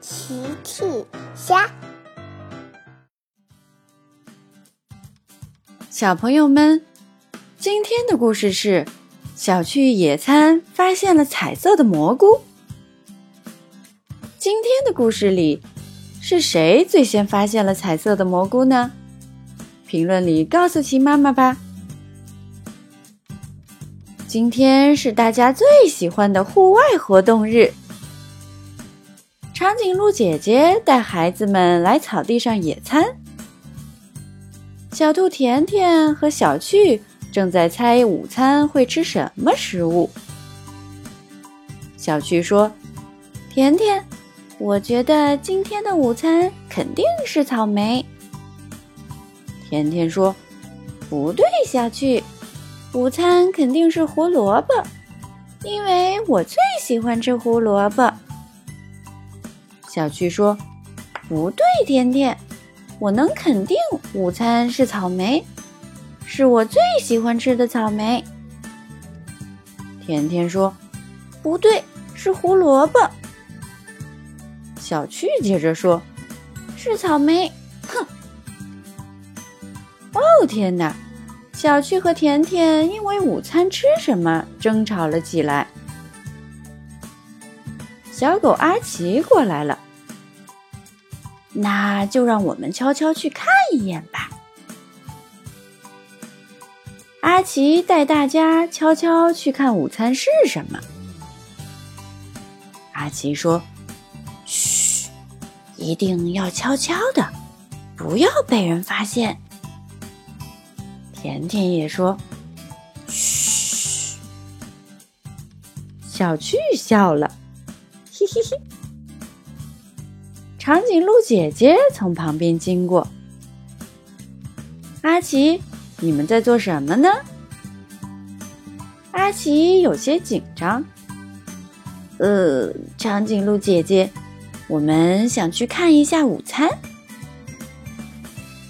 奇趣虾，小朋友们，今天的故事是小趣野餐发现了彩色的蘑菇。今天的故事里，是谁最先发现了彩色的蘑菇呢？评论里告诉奇妈妈吧。今天是大家最喜欢的户外活动日。长颈鹿姐姐带孩子们来草地上野餐。小兔甜甜和小趣正在猜午餐会吃什么食物。小趣说：“甜甜，我觉得今天的午餐肯定是草莓。”甜甜说：“不对，小趣，午餐肯定是胡萝卜，因为我最喜欢吃胡萝卜。”小趣说：“不对，甜甜，我能肯定午餐是草莓，是我最喜欢吃的草莓。”甜甜说：“不对，是胡萝卜。”小趣接着说：“是草莓。”哼！哦天哪！小趣和甜甜因为午餐吃什么争吵了起来。小狗阿奇过来了，那就让我们悄悄去看一眼吧。阿奇带大家悄悄去看午餐是什么。阿奇说：“嘘，一定要悄悄的，不要被人发现。”甜甜也说：“嘘。”小趣笑了。嘿嘿嘿！长颈鹿姐姐从旁边经过。阿奇，你们在做什么呢？阿奇有些紧张。呃，长颈鹿姐姐，我们想去看一下午餐。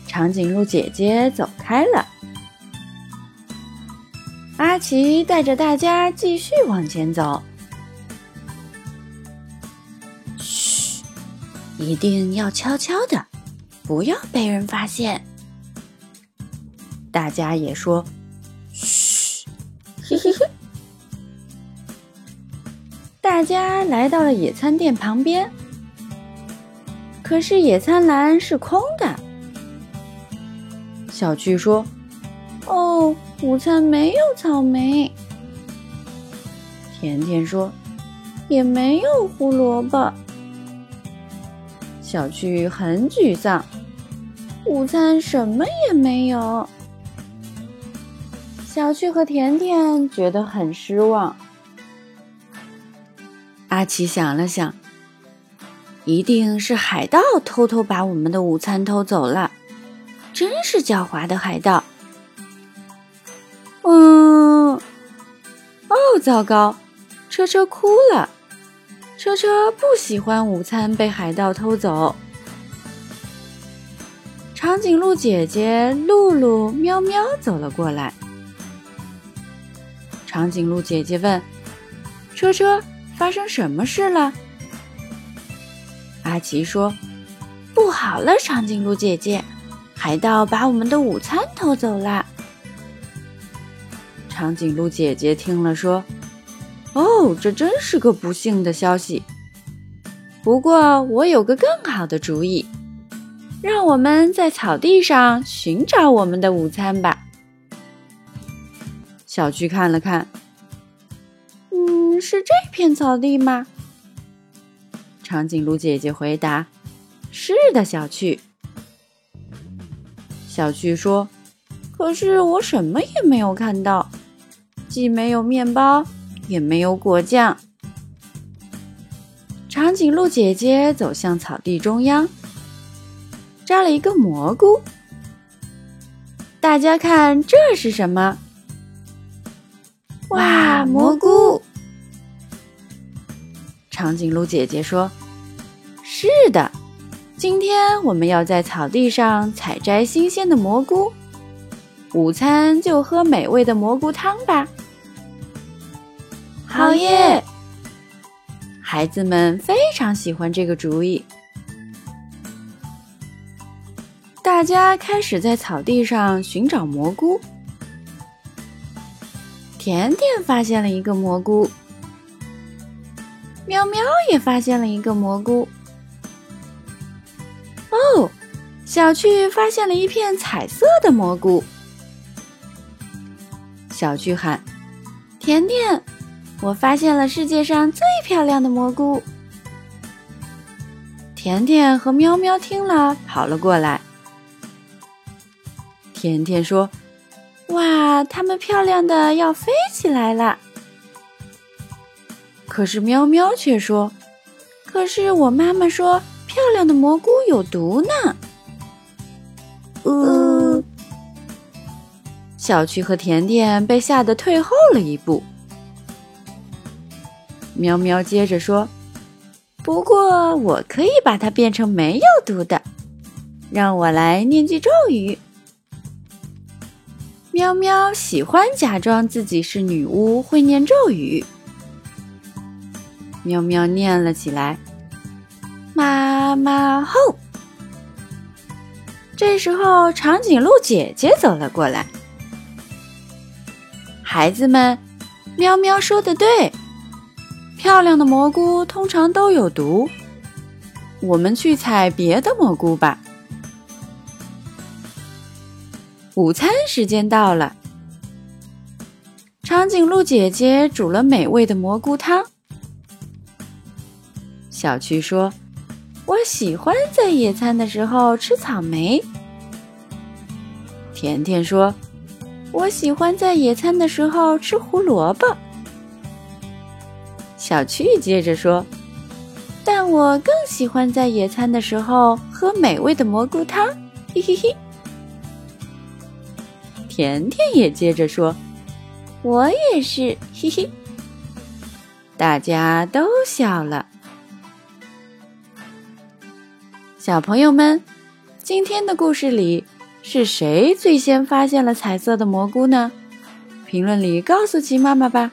长颈鹿姐姐走开了。阿奇带着大家继续往前走。一定要悄悄的，不要被人发现。大家也说：“嘘，嘿嘿嘿。”大家来到了野餐垫旁边，可是野餐篮是空的。小巨说：“哦，午餐没有草莓。”甜甜说：“也没有胡萝卜。”小趣很沮丧，午餐什么也没有。小趣和甜甜觉得很失望。阿奇想了想，一定是海盗偷偷把我们的午餐偷走了，真是狡猾的海盗。嗯，哦，糟糕，车车哭了。车车不喜欢午餐被海盗偷走。长颈鹿姐姐、露露、喵喵走了过来。长颈鹿姐姐问：“车车，发生什么事了？”阿奇说：“不好了，长颈鹿姐姐，海盗把我们的午餐偷走了。”长颈鹿姐姐听了说。哦，这真是个不幸的消息。不过我有个更好的主意，让我们在草地上寻找我们的午餐吧。小趣看了看，嗯，是这片草地吗？长颈鹿姐姐回答：“是的，小趣。”小趣说：“可是我什么也没有看到，既没有面包。”也没有果酱。长颈鹿姐姐走向草地中央，摘了一个蘑菇。大家看，这是什么？哇，蘑菇！长颈鹿姐姐说：“是的，今天我们要在草地上采摘新鲜的蘑菇，午餐就喝美味的蘑菇汤吧。”好耶！孩子们非常喜欢这个主意。大家开始在草地上寻找蘑菇。甜甜发现了一个蘑菇，喵喵也发现了一个蘑菇。哦，小趣发现了一片彩色的蘑菇。小趣喊：“甜甜，我发现了世界上最漂亮的蘑菇。”甜甜和喵喵听了，跑了过来。甜甜说：“哇，它们漂亮的要飞起来了。”可是喵喵却说：“可是我妈妈说，漂亮的蘑菇有毒呢。”呃，小趣和甜甜被吓得退后了一步。喵喵接着说：“不过我可以把它变成没有毒的，让我来念句咒语。”喵喵喜欢假装自己是女巫，会念咒语。喵喵念了起来：“妈妈后。”这时候，长颈鹿姐姐走了过来。孩子们，喵喵说的对，漂亮的蘑菇通常都有毒。我们去采别的蘑菇吧。午餐时间到了，长颈鹿姐姐煮了美味的蘑菇汤。小趣说：“我喜欢在野餐的时候吃草莓。”甜甜说：“我喜欢在野餐的时候吃胡萝卜。”小趣接着说：“但我更喜欢在野餐的时候喝美味的蘑菇汤。”嘿嘿嘿。甜甜也接着说：“我也是，嘿嘿。”大家都笑了。小朋友们，今天的故事里是谁最先发现了彩色的蘑菇呢？评论里告诉鸡妈妈吧。